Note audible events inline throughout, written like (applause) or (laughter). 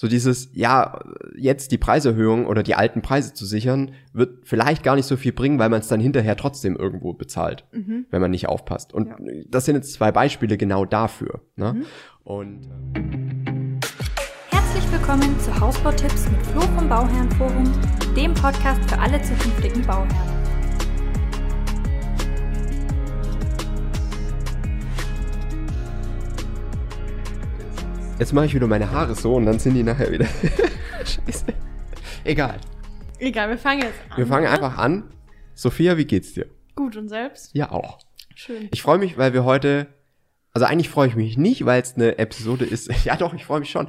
so dieses, ja, jetzt die Preiserhöhung oder die alten Preise zu sichern, wird vielleicht gar nicht so viel bringen, weil man es dann hinterher trotzdem irgendwo bezahlt, Mhm. wenn man nicht aufpasst. Und Ja. das sind jetzt zwei Beispiele genau dafür. Ne? Mhm. Und äh, Herzlich willkommen zu Hausbautipps mit Flo vom Bauherrenforum, dem Podcast für alle zukünftigen Bauherren. Jetzt mache ich wieder meine Haare so und dann sind die nachher wieder. (laughs) Scheiße. Egal. Egal, wir fangen jetzt an. Wir fangen einfach an. Sophia, wie geht's dir? Gut und selbst? Ja, auch. Schön. Ich freue mich, weil wir heute, also eigentlich freue ich mich nicht, weil es eine Episode ist. (laughs) Ja, doch, ich freue mich schon.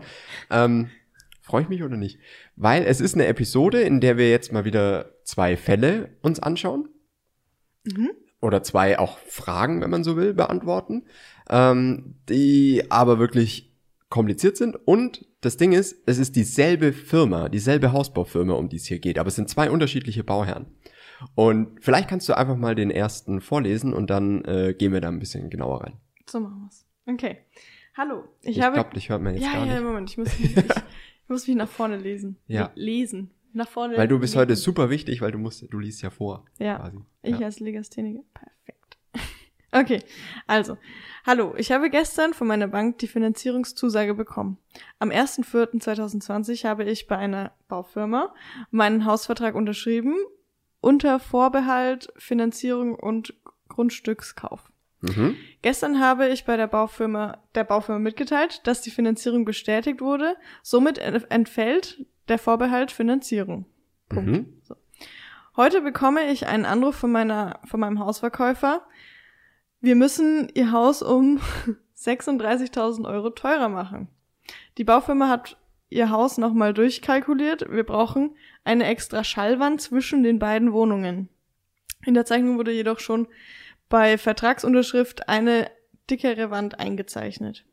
Ähm, freue ich mich oder nicht? Weil es ist eine Episode, in der wir jetzt mal wieder zwei Fälle uns anschauen. Mhm. Oder zwei auch Fragen, wenn man so will, beantworten. Ähm, die aber wirklich kompliziert sind. Und das Ding ist, es ist dieselbe Firma, dieselbe Hausbaufirma, um die es hier geht. Aber es sind zwei unterschiedliche Bauherren. Und vielleicht kannst du einfach mal den ersten vorlesen und dann äh, gehen wir da ein bisschen genauer rein. So machen wir's. Okay. Hallo. Ich, Ich, habe. glaube, dich hört man jetzt ja, gar ja, nicht. Moment. Ich muss, mich, ich, (laughs) ich muss mich nach vorne lesen. Ja. Lesen. Nach vorne. Weil du bist lesen. heute super wichtig, weil du musst, du liest ja vor. Ja. Quasi. Ich ja. als Legastheniker. Perfekt. Okay, also, hallo, ich habe gestern von meiner Bank die Finanzierungszusage bekommen. Am 1.4.2020 habe ich bei einer Baufirma meinen Hausvertrag unterschrieben, unter Vorbehalt Finanzierung und Grundstückskauf. Mhm. Gestern habe ich bei der Baufirma, der Baufirma mitgeteilt, dass die Finanzierung bestätigt wurde. Somit entfällt der Vorbehalt Finanzierung. Punkt. Mhm. Heute bekomme ich einen Anruf von meiner, von meinem Hausverkäufer. Wir müssen ihr Haus um (laughs) 36.000 Euro teurer machen. Die Baufirma hat ihr Haus nochmal durchkalkuliert. Wir brauchen eine extra Schallwand zwischen den beiden Wohnungen. In der Zeichnung wurde jedoch schon bei Vertragsunterschrift eine dickere Wand eingezeichnet.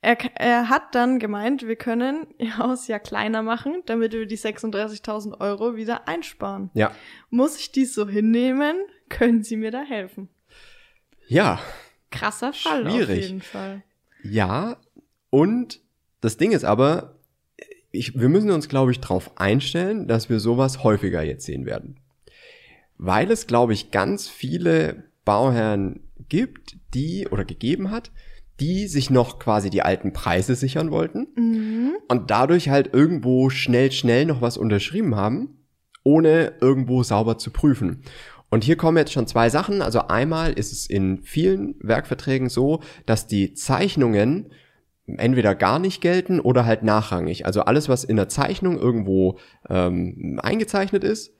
Er, er hat dann gemeint, wir können ihr Haus ja kleiner machen, damit wir die 36.000 Euro wieder einsparen. Ja. Muss ich dies so hinnehmen? Können Sie mir da helfen? Ja. Krasser Fall auf Schwierig. jeden Fall. Ja. Und das Ding ist aber, ich, wir müssen uns, glaube ich, darauf einstellen, dass wir sowas häufiger jetzt sehen werden. Weil es, glaube ich, ganz viele Bauherren gibt, die oder gegeben hat, die sich noch quasi die alten Preise sichern wollten Mhm. und dadurch halt irgendwo schnell, schnell noch was unterschrieben haben, ohne irgendwo sauber zu prüfen. Und hier kommen jetzt schon zwei Sachen. Also einmal ist es in vielen Werkverträgen so, dass die Zeichnungen entweder gar nicht gelten oder halt nachrangig. Also alles, was in der Zeichnung irgendwo ähm, eingezeichnet ist,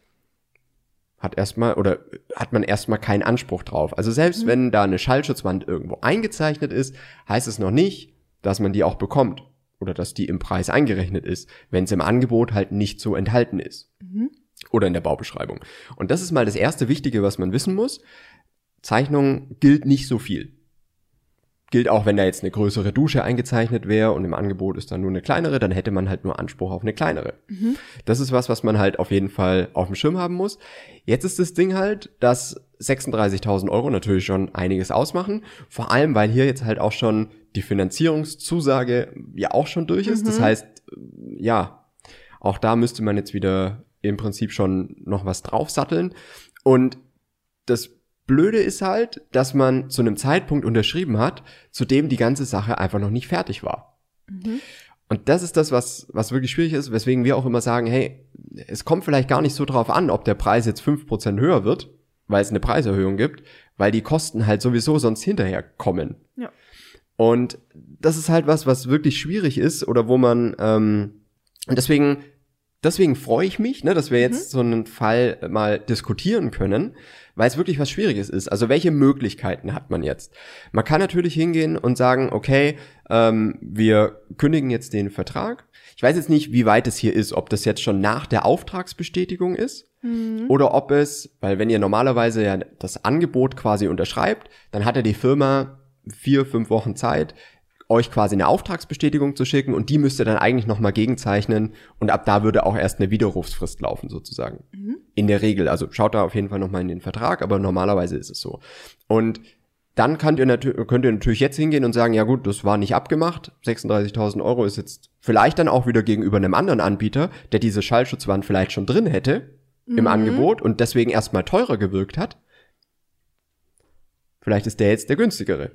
hat erstmal oder hat man erstmal keinen Anspruch drauf. Also selbst wenn da eine Schallschutzwand irgendwo eingezeichnet ist, heißt es noch nicht, dass man die auch bekommt oder dass die im Preis eingerechnet ist, wenn es im Angebot halt nicht so enthalten ist Mhm. Oder in der Baubeschreibung. Und das ist mal das erste Wichtige, was man wissen muss. Zeichnung gilt nicht so viel. Gilt auch, wenn da jetzt eine größere Dusche eingezeichnet wäre und im Angebot ist dann nur eine kleinere, dann hätte man halt nur Anspruch auf eine kleinere. Mhm. Das ist was, was man halt auf jeden Fall auf dem Schirm haben muss. Jetzt ist das Ding halt, dass 36.000 Euro natürlich schon einiges ausmachen. Vor allem, weil hier jetzt halt auch schon die Finanzierungszusage ja auch schon durch ist. Das Mhm. heißt, ja, auch da müsste man jetzt wieder im Prinzip schon noch was draufsatteln. Und das Blöde ist halt, dass man zu einem Zeitpunkt unterschrieben hat, zu dem die ganze Sache einfach noch nicht fertig war. Mhm. Und das ist das, was, was wirklich schwierig ist, weswegen wir auch immer sagen, hey, es kommt vielleicht gar nicht so drauf an, ob der Preis jetzt 5% höher wird, weil es eine Preiserhöhung gibt, weil die Kosten halt sowieso sonst hinterher kommen. Ja. Und das ist halt was, was wirklich schwierig ist oder wo man, ähm, und deswegen, deswegen freue ich mich, ne, dass wir jetzt so einen Fall mal diskutieren können, weil es wirklich was Schwieriges ist. Also welche Möglichkeiten hat man jetzt? Man kann natürlich hingehen und sagen, okay, ähm, wir kündigen jetzt den Vertrag. Ich weiß jetzt nicht, wie weit es hier ist, ob das jetzt schon nach der Auftragsbestätigung ist Mhm. oder ob es, weil wenn ihr normalerweise ja das Angebot quasi unterschreibt, dann hat ja die Firma vier, fünf Wochen Zeit, euch quasi eine Auftragsbestätigung zu schicken und die müsst ihr dann eigentlich nochmal gegenzeichnen und ab da würde auch erst eine Widerrufsfrist laufen sozusagen. Mhm. In der Regel, also schaut da auf jeden Fall nochmal in den Vertrag, aber normalerweise ist es so. Und dann könnt ihr, könnt ihr natürlich jetzt hingehen und sagen, ja gut, das war nicht abgemacht. 36.000 Euro ist jetzt vielleicht dann auch wieder gegenüber einem anderen Anbieter, der diese Schallschutzwand vielleicht schon drin hätte im Angebot und deswegen erstmal teurer gewirkt hat. Vielleicht ist der jetzt der günstigere.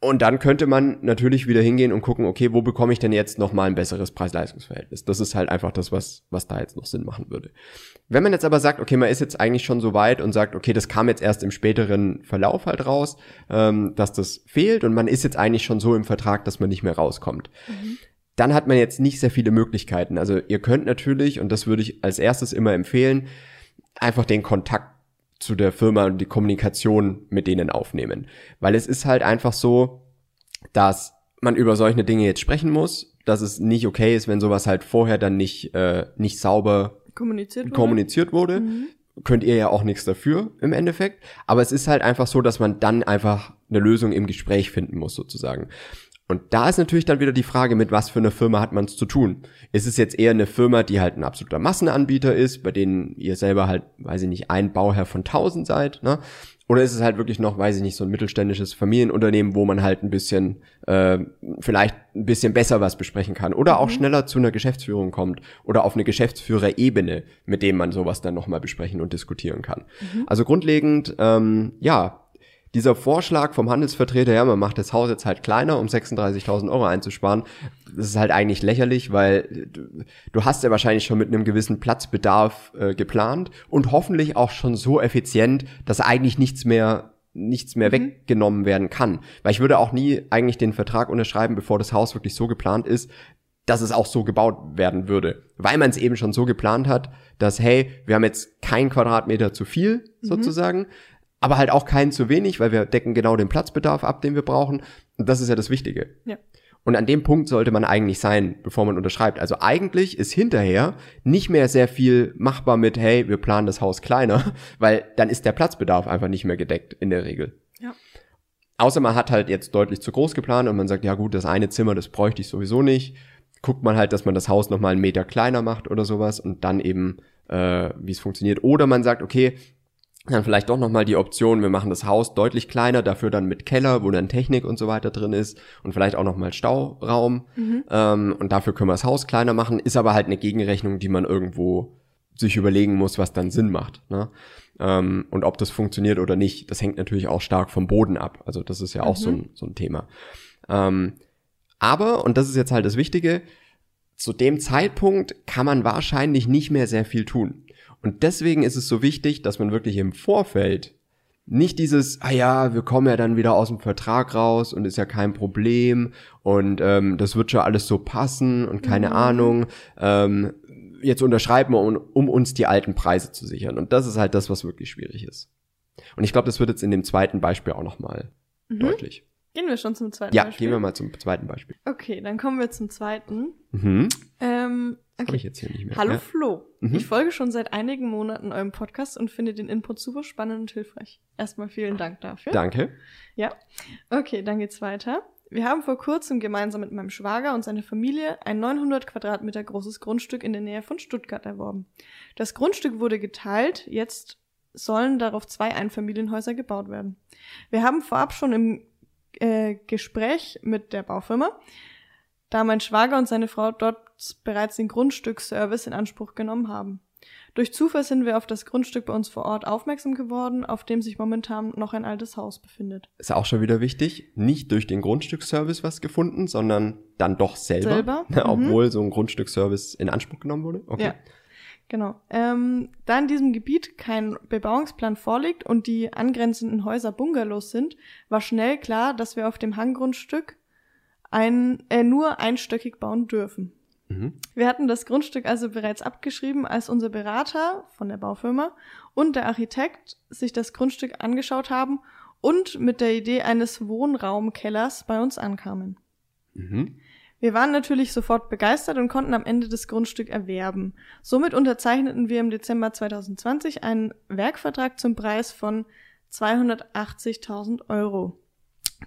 Und dann könnte man natürlich wieder hingehen und gucken, okay, wo bekomme ich denn jetzt noch mal ein besseres Preis-Leistungs-Verhältnis? Das ist halt einfach das, was, was da jetzt noch Sinn machen würde. Wenn man jetzt aber sagt, okay, man ist jetzt eigentlich schon so weit und sagt, okay, das kam jetzt erst im späteren Verlauf halt raus, ähm, dass das fehlt und man ist jetzt eigentlich schon so im Vertrag, dass man nicht mehr rauskommt. Dann hat man jetzt nicht sehr viele Möglichkeiten. Also ihr könnt natürlich, und das würde ich als erstes immer empfehlen, einfach den Kontakt zu der Firma und die Kommunikation mit denen aufnehmen. Weil es ist halt einfach so, dass man über solche Dinge jetzt sprechen muss, dass es nicht okay ist, wenn sowas halt vorher dann nicht, äh, nicht sauber Kommuniziert wurde. kommuniziert wurde. Könnt ihr ja auch nichts dafür im Endeffekt. Aber es ist halt einfach so, dass man dann einfach eine Lösung im Gespräch finden muss, sozusagen. Und da ist natürlich dann wieder die Frage, mit was für einer Firma hat man es zu tun? Ist es jetzt eher eine Firma, die halt ein absoluter Massenanbieter ist, bei denen ihr selber halt, weiß ich nicht, ein Bauherr von tausend seid, ne? Oder ist es halt wirklich noch, weiß ich nicht, so ein mittelständisches Familienunternehmen, wo man halt ein bisschen, äh, vielleicht ein bisschen besser was besprechen kann oder auch schneller zu einer Geschäftsführung kommt oder auf eine Geschäftsführerebene, mit dem man sowas dann nochmal besprechen und diskutieren kann. Also grundlegend, ähm, ja, dieser Vorschlag vom Handelsvertreter, ja, man macht das Haus jetzt halt kleiner, um 36.000 Euro einzusparen, das ist halt eigentlich lächerlich, weil du, du hast ja wahrscheinlich schon mit einem gewissen Platzbedarf äh, geplant und hoffentlich auch schon so effizient, dass eigentlich nichts mehr nichts mehr weggenommen werden kann. Weil ich würde auch nie eigentlich den Vertrag unterschreiben, bevor das Haus wirklich so geplant ist, dass es auch so gebaut werden würde. Weil man es eben schon so geplant hat, dass, hey, wir haben jetzt kein Quadratmeter zu viel, sozusagen, aber halt auch keinen zu wenig, weil wir decken genau den Platzbedarf ab, den wir brauchen. Und das ist ja das Wichtige. Ja. Und an dem Punkt sollte man eigentlich sein, bevor man unterschreibt. Also eigentlich ist hinterher nicht mehr sehr viel machbar mit, hey, wir planen das Haus kleiner, (laughs) weil dann ist der Platzbedarf einfach nicht mehr gedeckt in der Regel. Ja. Außer man hat halt jetzt deutlich zu groß geplant und man sagt, ja gut, das eine Zimmer, das bräuchte ich sowieso nicht. Guckt man halt, dass man das Haus nochmal einen Meter kleiner macht oder sowas und dann eben, äh, wie es funktioniert. Oder man sagt, okay, dann vielleicht doch nochmal die Option, wir machen das Haus deutlich kleiner, dafür dann mit Keller, wo dann Technik und so weiter drin ist und vielleicht auch nochmal Stauraum. Ähm, und dafür können wir das Haus kleiner machen, ist aber halt eine Gegenrechnung, die man irgendwo sich überlegen muss, was dann Sinn macht. Ne? Ähm, und ob das funktioniert oder nicht, das hängt natürlich auch stark vom Boden ab. Also das ist ja auch so, ein, so ein Thema. Ähm, aber, und das ist jetzt halt das Wichtige, zu dem Zeitpunkt kann man wahrscheinlich nicht mehr sehr viel tun. Und deswegen ist es so wichtig, dass man wirklich im Vorfeld nicht dieses, ah ja, wir kommen ja dann wieder aus dem Vertrag raus und ist ja kein Problem und ähm, das wird schon alles so passen und keine Ahnung. Ähm, jetzt unterschreiben wir, um, um uns die alten Preise zu sichern. Und das ist halt das, was wirklich schwierig ist. Und ich glaube, das wird jetzt in dem zweiten Beispiel auch nochmal deutlich. Gehen wir schon zum zweiten Ja, Beispiel? gehen wir mal zum zweiten Beispiel. Okay, dann kommen wir zum zweiten. Mhm. Ähm, Habe okay. ich jetzt hier nicht mehr. Hallo Ja. Flo. Mhm. Ich folge schon seit einigen Monaten eurem Podcast und finde den Input super spannend und hilfreich. Erstmal vielen Dank dafür. Danke. Ja. Okay, dann geht's weiter. Wir haben vor kurzem gemeinsam mit meinem Schwager und seiner Familie ein 900 Quadratmeter großes Grundstück in der Nähe von Stuttgart erworben. Das Grundstück wurde geteilt, jetzt sollen darauf zwei Einfamilienhäuser gebaut werden. Wir haben vorab schon im äh, Gespräch mit der Baufirma, da mein Schwager und seine Frau dort bereits den Grundstücksservice in Anspruch genommen haben. Durch Zufall sind wir auf das Grundstück bei uns vor Ort aufmerksam geworden, auf dem sich momentan noch ein altes Haus befindet. Ist auch schon wieder wichtig. Nicht durch den Grundstücksservice was gefunden, sondern dann doch selber. Selber, (laughs) Ne, mhm. Obwohl so ein Grundstücksservice in Anspruch genommen wurde. Okay. Ja. Genau. Ähm, da in diesem Gebiet kein Bebauungsplan vorliegt und die angrenzenden Häuser Bungalows sind, war schnell klar, dass wir auf dem Hanggrundstück ein, äh, nur einstöckig bauen dürfen. Mhm. Wir hatten das Grundstück also bereits abgeschrieben, als unser Berater von der Baufirma und der Architekt sich das Grundstück angeschaut haben und mit der Idee eines Wohnraumkellers bei uns ankamen. Mhm. Wir waren natürlich sofort begeistert und konnten am Ende das Grundstück erwerben. Somit unterzeichneten wir im Dezember 2020 einen Werkvertrag zum Preis von 280.000 Euro,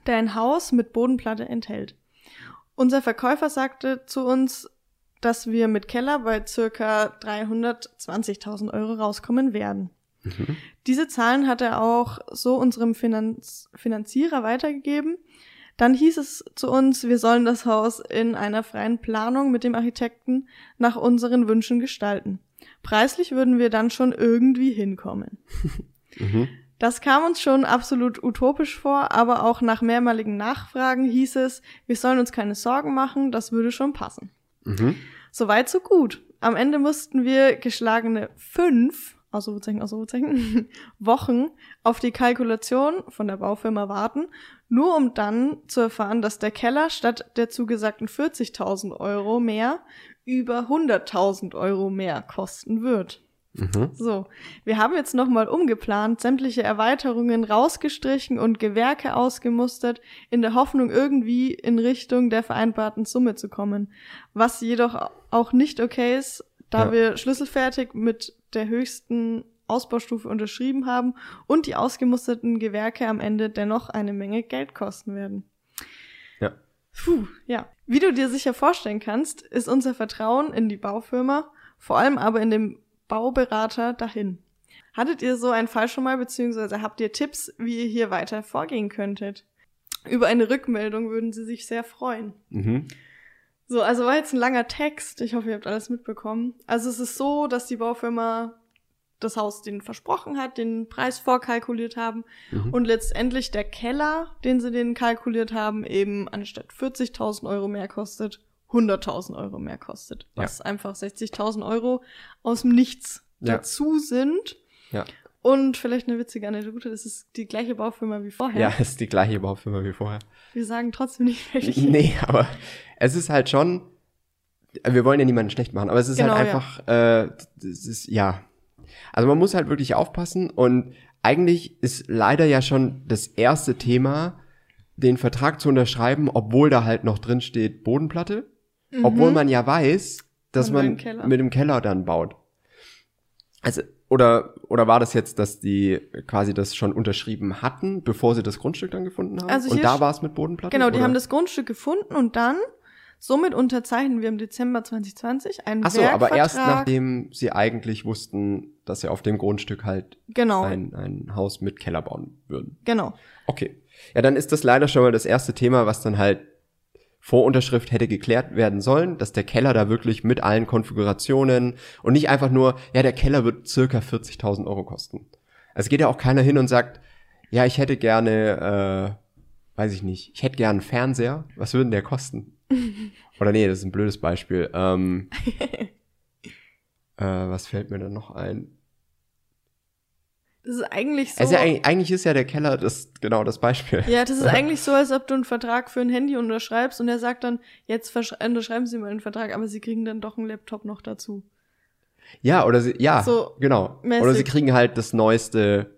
der ein Haus mit Bodenplatte enthält. Unser Verkäufer sagte zu uns, dass wir mit Keller bei circa 320.000 Euro rauskommen werden. Mhm. Diese Zahlen hat er auch so unserem Finanz Finanzierer weitergegeben. Dann hieß es zu uns, wir sollen das Haus in einer freien Planung mit dem Architekten nach unseren Wünschen gestalten. Preislich würden wir dann schon irgendwie hinkommen. (laughs) Mhm. Das kam uns schon absolut utopisch vor, aber auch nach mehrmaligen Nachfragen hieß es, wir sollen uns keine Sorgen machen, das würde schon passen. Mhm. Soweit so gut. Am Ende mussten wir geschlagene fünf, Ausrufezeichen, Ausrufezeichen, (laughs) Wochen auf die Kalkulation von der Baufirma warten, nur um dann zu erfahren, dass der Keller statt der zugesagten 40.000 Euro mehr über 100.000 Euro mehr kosten wird. Mhm. So, wir haben jetzt nochmal umgeplant, sämtliche Erweiterungen rausgestrichen und Gewerke ausgemustert, in der Hoffnung, irgendwie in Richtung der vereinbarten Summe zu kommen. Was jedoch auch nicht okay ist, da Ja. wir schlüsselfertig mit der höchsten Ausbaustufe unterschrieben haben und die ausgemusterten Gewerke am Ende dennoch eine Menge Geld kosten werden. Ja. Puh, ja. Wie du dir sicher vorstellen kannst, ist unser Vertrauen in die Baufirma, vor allem aber in den Bauberater dahin. Hattet ihr so einen Fall schon mal, beziehungsweise habt ihr Tipps, wie ihr hier weiter vorgehen könntet? Über eine Rückmeldung würden sie sich sehr freuen. Mhm. So, also war jetzt ein langer Text. Ich hoffe, ihr habt alles mitbekommen. Also es ist so, dass die Baufirma das Haus denen versprochen hat, den Preis vorkalkuliert haben Mhm. und letztendlich der Keller, den sie denen kalkuliert haben, eben anstatt 40.000 Euro mehr kostet, 100.000 Euro mehr kostet. Ja. Was einfach 60.000 Euro aus dem Nichts Ja. dazu sind. Ja. Und vielleicht eine witzige Anekdote, das ist die gleiche Baufirma wie vorher. Ja, (laughs) ist die gleiche Baufirma wie vorher. Wir sagen trotzdem nicht welche. (laughs) Nee, aber es ist halt schon, wir wollen ja niemanden schlecht machen, aber es ist Genau, halt ja. einfach, äh, es ist, ja. Also man muss halt wirklich aufpassen und eigentlich ist leider ja schon das erste Thema, den Vertrag zu unterschreiben, obwohl da halt noch drin steht Bodenplatte, obwohl man ja weiß, dass Mhm. Man Keller. mit dem Keller dann baut. Also, oder, oder war das jetzt, dass die quasi das schon unterschrieben hatten, bevor sie das Grundstück dann gefunden haben? Also und da war es mit Bodenplatte? Genau, die oder? haben das Grundstück gefunden und dann, somit unterzeichnen wir im Dezember 2020 einen Ach so, aber erst nachdem sie eigentlich wussten, dass sie auf dem Grundstück halt Genau, ein, ein Haus mit Keller bauen würden. genau. Okay. Ja, dann ist das leider schon mal das erste Thema, was dann halt vor Unterschrift hätte geklärt werden sollen, dass der Keller da wirklich mit allen Konfigurationen und nicht einfach nur, ja, der Keller wird circa 40.000 Euro kosten. Es geht ja auch keiner hin und sagt, ja, ich hätte gerne, äh, weiß ich nicht, ich hätte gerne einen Fernseher. Was würde denn der kosten? (laughs) Oder nee, das ist ein blödes Beispiel. Ähm, (laughs) äh, was fällt mir dann noch ein? Das ist eigentlich so. Also eigentlich, eigentlich ist ja der Keller das genau das Beispiel. ja, das ist (laughs) eigentlich so, als ob du einen Vertrag für ein Handy unterschreibst und er sagt dann, jetzt unterschreiben Sie mal einen Vertrag, aber Sie kriegen dann doch einen Laptop noch dazu. Ja, oder sie, ja, So genau. mäßig. Oder sie kriegen halt das neueste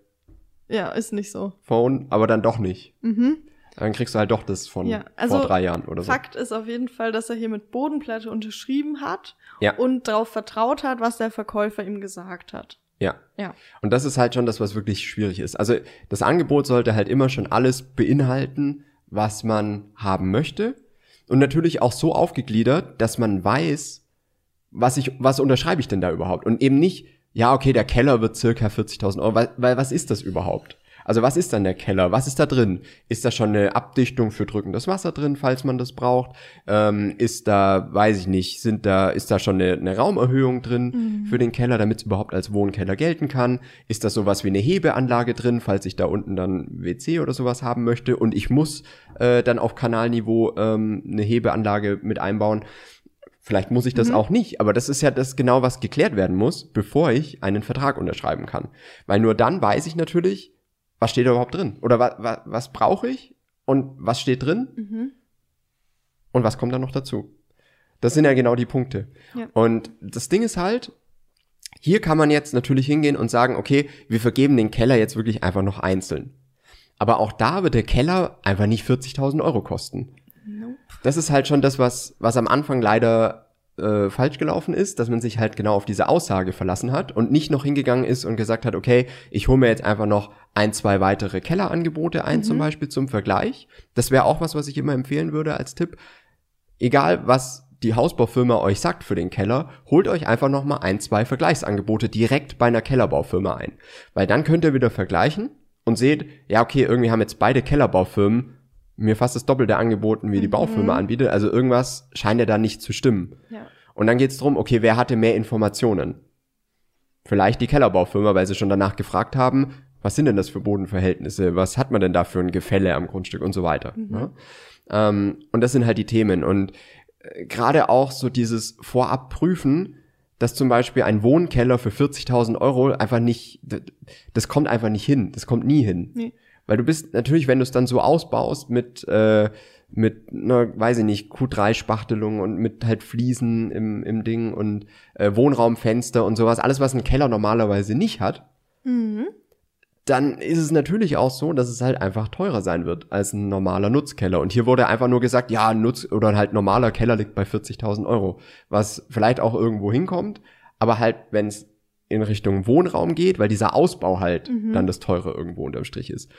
Ja, ist nicht so. Phone, aber dann doch nicht. Mhm. Dann kriegst du halt doch das von Ja, also vor drei Jahren oder so. Fakt ist auf jeden Fall, dass er hier mit Bodenplatte unterschrieben hat Ja. und darauf vertraut hat, was der Verkäufer ihm gesagt hat. Ja. Ja. Und das ist halt schon das, was wirklich schwierig ist. Also das Angebot sollte halt immer schon alles beinhalten, was man haben möchte. Und natürlich auch so aufgegliedert, dass man weiß, was ich, was unterschreibe ich denn da überhaupt? Und eben nicht, ja, okay, der Keller wird circa 40.000 Euro, weil, weil was ist das überhaupt? Also was ist dann der Keller? Was ist da drin? Ist da schon eine Abdichtung für drückendes Wasser drin, falls man das braucht? Ähm, ist da, weiß ich nicht, sind da, ist da schon eine, eine Raumerhöhung drin für den Keller, damit es überhaupt als Wohnkeller gelten kann? Ist da sowas wie eine Hebeanlage drin, falls ich da unten dann WC oder sowas haben möchte und ich muss äh, dann auf Kanalniveau ähm, eine Hebeanlage mit einbauen? Vielleicht muss ich das auch nicht, aber das ist ja das genau, was geklärt werden muss, bevor ich einen Vertrag unterschreiben kann. Weil nur dann weiß ich natürlich, was steht da überhaupt drin? Oder wa, wa, was brauche ich und was steht drin Mhm. und was kommt dann noch dazu? Das sind ja genau die Punkte. Ja. Und das Ding ist halt, hier kann man jetzt natürlich hingehen und sagen, okay, wir vergeben den Keller jetzt wirklich einfach noch einzeln. Aber auch da wird der Keller einfach nicht 40.000 Euro kosten. Nope. Das ist halt schon das, was, was am Anfang leider äh, falsch gelaufen ist, dass man sich halt genau auf diese Aussage verlassen hat und nicht noch hingegangen ist und gesagt hat, okay, ich hole mir jetzt einfach noch ein, zwei weitere Kellerangebote ein, zum Beispiel zum Vergleich. Das wäre auch was, was ich immer empfehlen würde als Tipp. Egal, was die Hausbaufirma euch sagt für den Keller, holt euch einfach nochmal ein, zwei Vergleichsangebote direkt bei einer Kellerbaufirma ein. Weil dann könnt ihr wieder vergleichen und seht, ja, okay, irgendwie haben jetzt beide Kellerbaufirmen mir fast das Doppelte angeboten, wie die Baufirma anbietet. Also irgendwas scheint ja da nicht zu stimmen. Ja. Und dann geht's drum, okay, wer hatte mehr Informationen? Vielleicht die Kellerbaufirma, weil sie schon danach gefragt haben, was sind denn das für Bodenverhältnisse, was hat man denn da für ein Gefälle am Grundstück und so weiter. Ne? Ähm, und das sind halt die Themen. Und äh, gerade auch so dieses Vorabprüfen, dass zum Beispiel ein Wohnkeller für 40.000 Euro einfach nicht, das kommt einfach nicht hin, das kommt nie hin. Nee. Weil du bist natürlich, wenn du es dann so ausbaust mit, äh, mit einer, weiß ich nicht, Q3-Spachtelung und mit halt Fliesen im, im Ding und äh, Wohnraumfenster und sowas, alles, was ein Keller normalerweise nicht hat, Mhm. dann ist es natürlich auch so, dass es halt einfach teurer sein wird als ein normaler Nutzkeller. Und hier wurde einfach nur gesagt, ja, ein Nutz- oder halt normaler Keller liegt bei 40.000 Euro, was vielleicht auch irgendwo hinkommt, aber halt, wenn es in Richtung Wohnraum geht, weil dieser Ausbau halt dann das Teure irgendwo unterm Strich ist.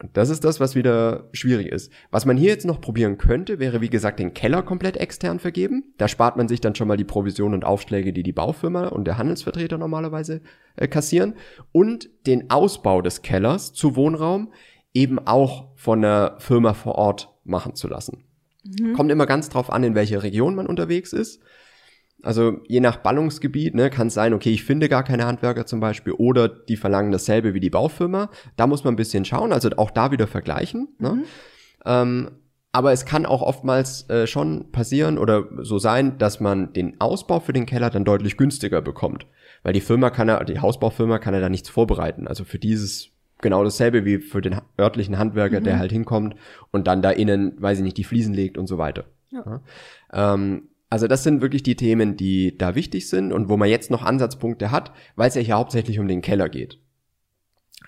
Und das ist das, was wieder schwierig ist. Was man hier jetzt noch probieren könnte, wäre wie gesagt den Keller komplett extern vergeben. Da spart man sich dann schon mal die Provision und Aufschläge, die die Baufirma und der Handelsvertreter normalerweise äh, kassieren. Und den Ausbau des Kellers zu Wohnraum eben auch von der Firma vor Ort machen zu lassen. Kommt immer ganz drauf an, in welcher Region man unterwegs ist. Also je nach Ballungsgebiet ne, kann es sein, okay, ich finde gar keine Handwerker zum Beispiel oder die verlangen dasselbe wie die Baufirma. Da muss man ein bisschen schauen, also auch da wieder vergleichen. Ne? Ähm, aber es kann auch oftmals äh, schon passieren oder so sein, dass man den Ausbau für den Keller dann deutlich günstiger bekommt. Weil die Firma kann ja, die Hausbaufirma kann ja da nichts vorbereiten. Also für dieses genau dasselbe wie für den örtlichen Handwerker, der halt hinkommt und dann da innen, weiß ich nicht, die Fliesen legt und so weiter. Ja. Ähm, also das sind wirklich die Themen, die da wichtig sind und wo man jetzt noch Ansatzpunkte hat, weil es ja hier hauptsächlich um den Keller geht.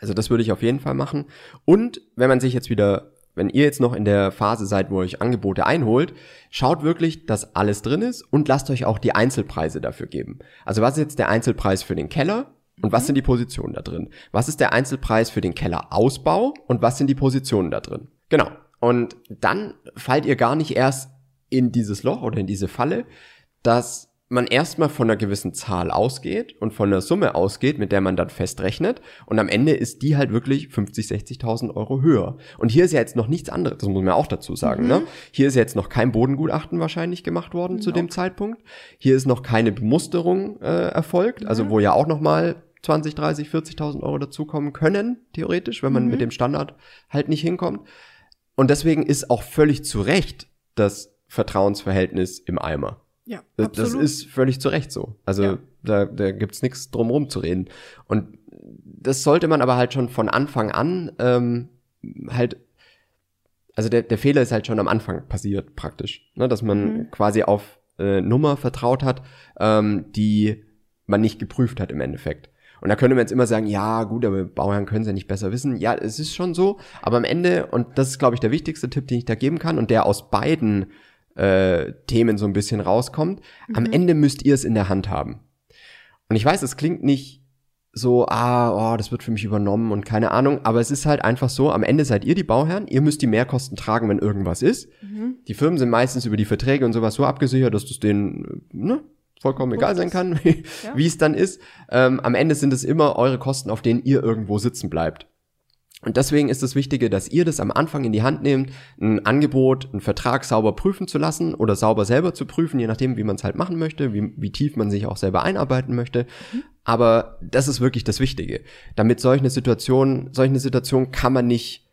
Also das würde ich auf jeden Fall machen. Und wenn man sich jetzt wieder, wenn ihr jetzt noch in der Phase seid, wo ihr euch Angebote einholt, schaut wirklich, dass alles drin ist und lasst euch auch die Einzelpreise dafür geben. Also was ist jetzt der Einzelpreis für den Keller? Und was sind die Positionen da drin? Was ist der Einzelpreis für den Kellerausbau? Und was sind die Positionen da drin? Genau. Und dann fallt ihr gar nicht erst in dieses Loch oder in diese Falle, dass man erstmal von einer gewissen Zahl ausgeht und von einer Summe ausgeht, mit der man dann festrechnet. Und am Ende ist die halt wirklich 50, 60.000 Euro höher. Und hier ist ja jetzt noch nichts anderes, das muss man auch dazu sagen. Ne? Hier ist jetzt noch kein Bodengutachten wahrscheinlich gemacht worden zu dem Zeitpunkt. Hier ist noch keine Bemusterung äh, erfolgt, also wo ja auch noch mal 20, 30, 40.000 Euro dazukommen können, theoretisch, wenn man mit dem Standard halt nicht hinkommt. Und deswegen ist auch völlig zu Recht das Vertrauensverhältnis im Eimer. Ja, Das, das ist völlig zu Recht so. Also Ja. da, da gibt's nichts drum rum zu reden. Und das sollte man aber halt schon von Anfang an ähm, halt, also der, der Fehler ist halt schon am Anfang passiert praktisch, ne? dass man Mhm. quasi auf äh, Nummer vertraut hat, ähm, die man nicht geprüft hat im Endeffekt. Und da könnte man jetzt immer sagen, ja gut, aber Bauherren können es ja nicht besser wissen. Ja, es ist schon so, aber am Ende, und das ist, glaube ich, der wichtigste Tipp, den ich da geben kann, und der aus beiden äh, Themen so ein bisschen rauskommt, am Ende müsst ihr es in der Hand haben. Und ich weiß, es klingt nicht so, ah, oh, das wird für mich übernommen und keine Ahnung, aber es ist halt einfach so, am Ende seid ihr die Bauherren, ihr müsst die Mehrkosten tragen, wenn irgendwas ist. Die Firmen sind meistens über die Verträge und sowas so abgesichert, dass das denen äh, ne, vollkommen egal sein kann, (laughs) wie, Ja. es dann ist. Ähm, am Ende sind es immer eure Kosten, auf denen ihr irgendwo sitzen bleibt. Und deswegen ist das Wichtige, dass ihr das am Anfang in die Hand nehmt, ein Angebot, einen Vertrag sauber prüfen zu lassen oder sauber selber zu prüfen, je nachdem, wie man es halt machen möchte, wie, wie tief man sich auch selber einarbeiten möchte. Aber das ist wirklich das Wichtige. Damit solch eine Situation, solch eine Situation kann man nicht,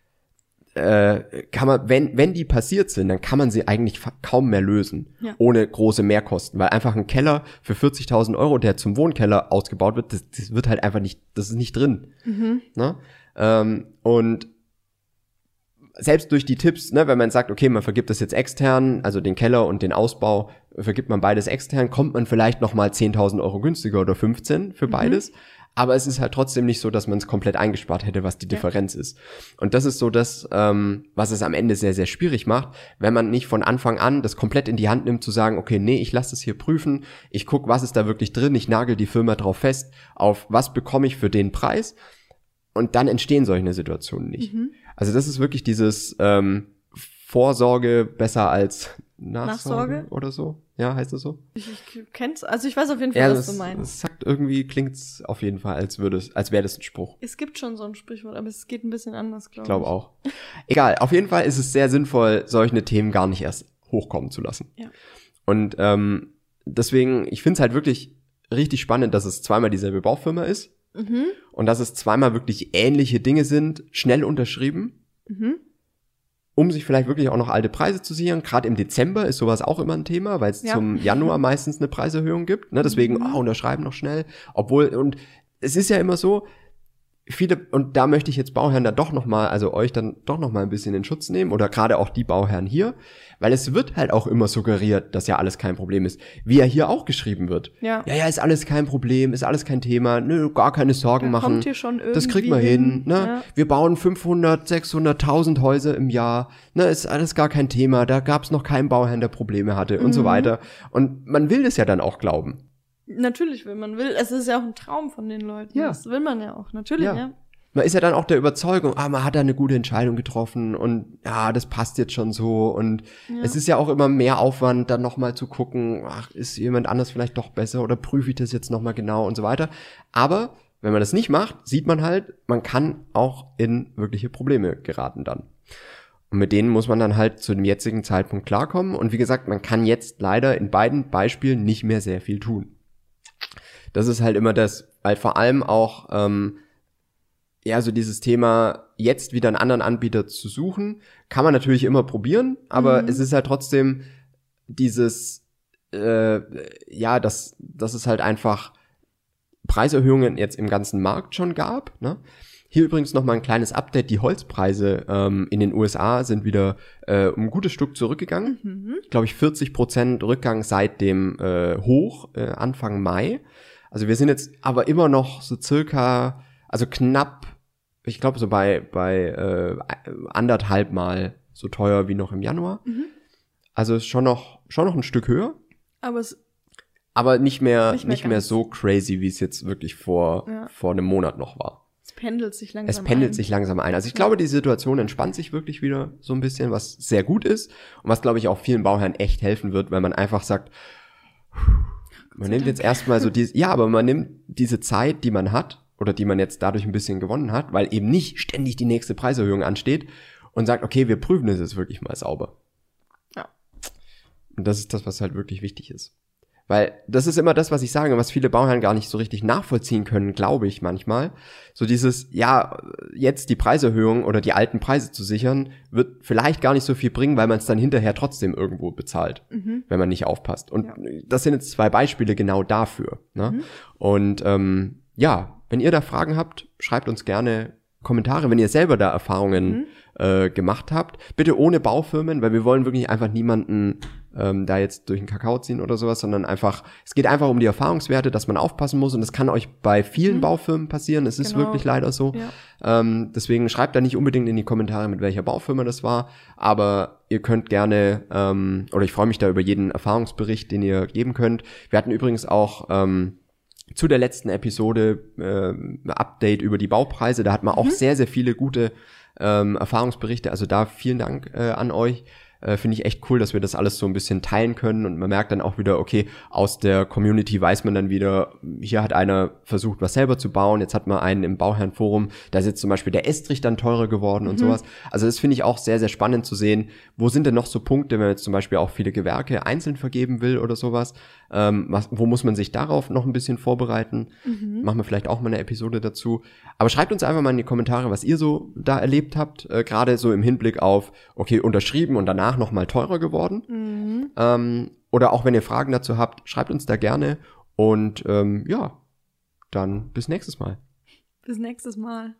äh, kann man, wenn, wenn die passiert sind, dann kann man sie eigentlich kaum mehr lösen, Ja. ohne große Mehrkosten, weil einfach ein Keller für 40.000 Euro, der zum Wohnkeller ausgebaut wird, das, das wird halt einfach nicht, das ist nicht drin. Ne? Ähm, und selbst durch die Tipps, ne, wenn man sagt, okay, man vergibt das jetzt extern, also den Keller und den Ausbau, vergibt man beides extern, kommt man vielleicht noch mal 10.000 Euro günstiger oder 15 für beides. Aber es ist halt trotzdem nicht so, dass man es komplett eingespart hätte, was die Differenz ist. Und das ist so das, ähm, was es am Ende sehr, sehr schwierig macht, wenn man nicht von Anfang an das komplett in die Hand nimmt, zu sagen, okay, nee, ich lasse das hier prüfen, ich guck, was ist da wirklich drin, ich nagel die Firma drauf fest, auf was bekomme ich für den Preis. Und dann entstehen solche Situationen nicht. Also das ist wirklich dieses ähm, Vorsorge besser als Nachsorge, Nachsorge? oder so. Ja, heißt das so? Ich, ich kenn's, also ich weiß auf jeden Fall, Ja, was das, du meinst. das sagt irgendwie, klingt's auf jeden Fall, als würde es, als wäre das ein Spruch. Es gibt schon so ein Sprichwort, aber es geht ein bisschen anders, glaube Ich ich. glaube auch. Egal, auf jeden Fall ist es sehr sinnvoll, solche Themen gar nicht erst hochkommen zu lassen. Ja. Und ähm, deswegen, ich finde es halt wirklich richtig spannend, dass es zweimal dieselbe Baufirma ist Mhm. und dass es zweimal wirklich ähnliche Dinge sind, schnell unterschrieben, Mhm. um sich vielleicht wirklich auch noch alte Preise zu sichern. Gerade im Dezember ist sowas auch immer ein Thema, weil es Ja. zum Januar meistens eine Preiserhöhung gibt. Ne? Deswegen, Mhm. oh, unterschreiben noch schnell. Obwohl, und es ist ja immer so, viele, und da möchte ich jetzt Bauherren da doch noch mal, also euch dann doch noch mal ein bisschen in Schutz nehmen oder gerade auch die Bauherren hier, weil es wird halt auch immer suggeriert, dass ja alles kein Problem ist, wie ja hier auch geschrieben wird. Ja. Ja, ja, ist alles kein Problem, ist alles kein Thema, nö, gar keine Sorgen Da machen. kommt hier schon Das kriegen wir irgendwie hin, hin, ne? ja. Wir bauen 500, 600.000 Häuser im Jahr, ne? Ist alles gar kein Thema, da gab's noch keinen Bauherrn, der Probleme hatte und so Mhm. weiter. Und man will das ja dann auch glauben. Natürlich will man will. Es ist ja auch ein Traum von den Leuten. Ja. Das will man ja auch. Natürlich, Ja. ja. Man ist ja dann auch der Überzeugung, ah, man hat da eine gute Entscheidung getroffen und ja, das passt jetzt schon so und Ja. es ist ja auch immer mehr Aufwand, dann nochmal zu gucken, ach, ist jemand anders vielleicht doch besser oder prüfe ich das jetzt nochmal genau und so weiter. Aber wenn man das nicht macht, sieht man halt, man kann auch in wirkliche Probleme geraten dann. Und mit denen muss man dann halt zu dem jetzigen Zeitpunkt klarkommen. Und wie gesagt, man kann jetzt leider in beiden Beispielen nicht mehr sehr viel tun. Das ist halt immer das, weil vor allem auch, ähm, ja, so dieses Thema, jetzt wieder einen anderen Anbieter zu suchen, kann man natürlich immer probieren, aber Mhm. es ist halt trotzdem dieses, äh, ja, dass, dass es halt einfach Preiserhöhungen jetzt im ganzen Markt schon gab. Ne? Hier übrigens noch mal ein kleines Update. Die Holzpreise ähm, in den USA sind wieder äh, um ein gutes Stück zurückgegangen. Mhm. Glaube ich 40 Prozent Rückgang seit dem äh, Hoch äh, Anfang Mai. Also wir sind jetzt aber immer noch so circa, also knapp, ich glaube so bei bei äh, anderthalb Mal so teuer wie noch im Januar. Mhm. Also ist schon noch schon noch ein Stück höher. Aber es, Aber nicht mehr, Nicht nicht mehr mehr, ganz. so crazy, wie es jetzt wirklich vor, Ja. vor einem Monat noch war. es pendelt sich langsam Es pendelt ein. sich langsam ein. Also ich Ja. glaube, die Situation entspannt sich wirklich wieder so ein bisschen, was sehr gut ist und was, glaube ich, auch vielen Bauherren echt helfen wird, weil man einfach sagt, man nimmt jetzt erstmal so diese, ja, aber man nimmt diese Zeit, die man hat oder die man jetzt dadurch ein bisschen gewonnen hat, weil eben nicht ständig die nächste Preiserhöhung ansteht und sagt, okay, wir prüfen es jetzt wirklich mal sauber. Ja. Und das ist das, was halt wirklich wichtig ist. Weil das ist immer das, was ich sage, was viele Bauherren gar nicht so richtig nachvollziehen können, glaube ich manchmal. So dieses, ja, jetzt die Preiserhöhung oder die alten Preise zu sichern, wird vielleicht gar nicht so viel bringen, weil man es dann hinterher trotzdem irgendwo bezahlt, Mhm. wenn man nicht aufpasst. Und Ja. das sind jetzt zwei Beispiele genau dafür. Ne? Mhm. Und ähm, ja, wenn ihr da Fragen habt, schreibt uns gerne Kommentare, wenn ihr selber da Erfahrungen Mhm. äh, gemacht habt. Bitte ohne Baufirmen, weil wir wollen wirklich einfach niemanden ähm, da jetzt durch den Kakao ziehen oder sowas, sondern einfach, es geht einfach um die Erfahrungswerte, dass man aufpassen muss und das kann euch bei vielen Mhm. Baufirmen passieren. Es ist Genau. wirklich leider so. Ja. Ähm, deswegen schreibt da nicht unbedingt in die Kommentare, mit welcher Baufirma das war, aber ihr könnt gerne, ähm, oder ich freue mich da über jeden Erfahrungsbericht, den ihr geben könnt. Wir hatten übrigens auch ähm, zu der letzten Episode äh, Update über die Baupreise. Da hat man auch sehr, sehr viele gute ähm, Erfahrungsberichte. Also da vielen Dank äh, an euch. Äh, Finde ich echt cool, dass wir das alles so ein bisschen teilen können und man merkt dann auch wieder, okay, aus der Community weiß man dann wieder, hier hat einer versucht, was selber zu bauen, jetzt hat man einen im Bauherrenforum, da ist jetzt zum Beispiel der Estrich dann teurer geworden und sowas. Also das finde ich auch sehr, sehr spannend zu sehen, wo sind denn noch so Punkte, wenn man jetzt zum Beispiel auch viele Gewerke einzeln vergeben will oder sowas, ähm, was, wo muss man sich darauf noch ein bisschen vorbereiten? Mhm. Machen wir vielleicht auch mal eine Episode dazu. Aber schreibt uns einfach mal in die Kommentare, was ihr so da erlebt habt, äh, gerade so im Hinblick auf, okay, unterschrieben und danach noch mal teurer geworden. Mhm. Ähm, oder auch wenn ihr Fragen dazu habt, schreibt uns da gerne. Und ähm, ja, dann bis nächstes Mal. Bis nächstes Mal.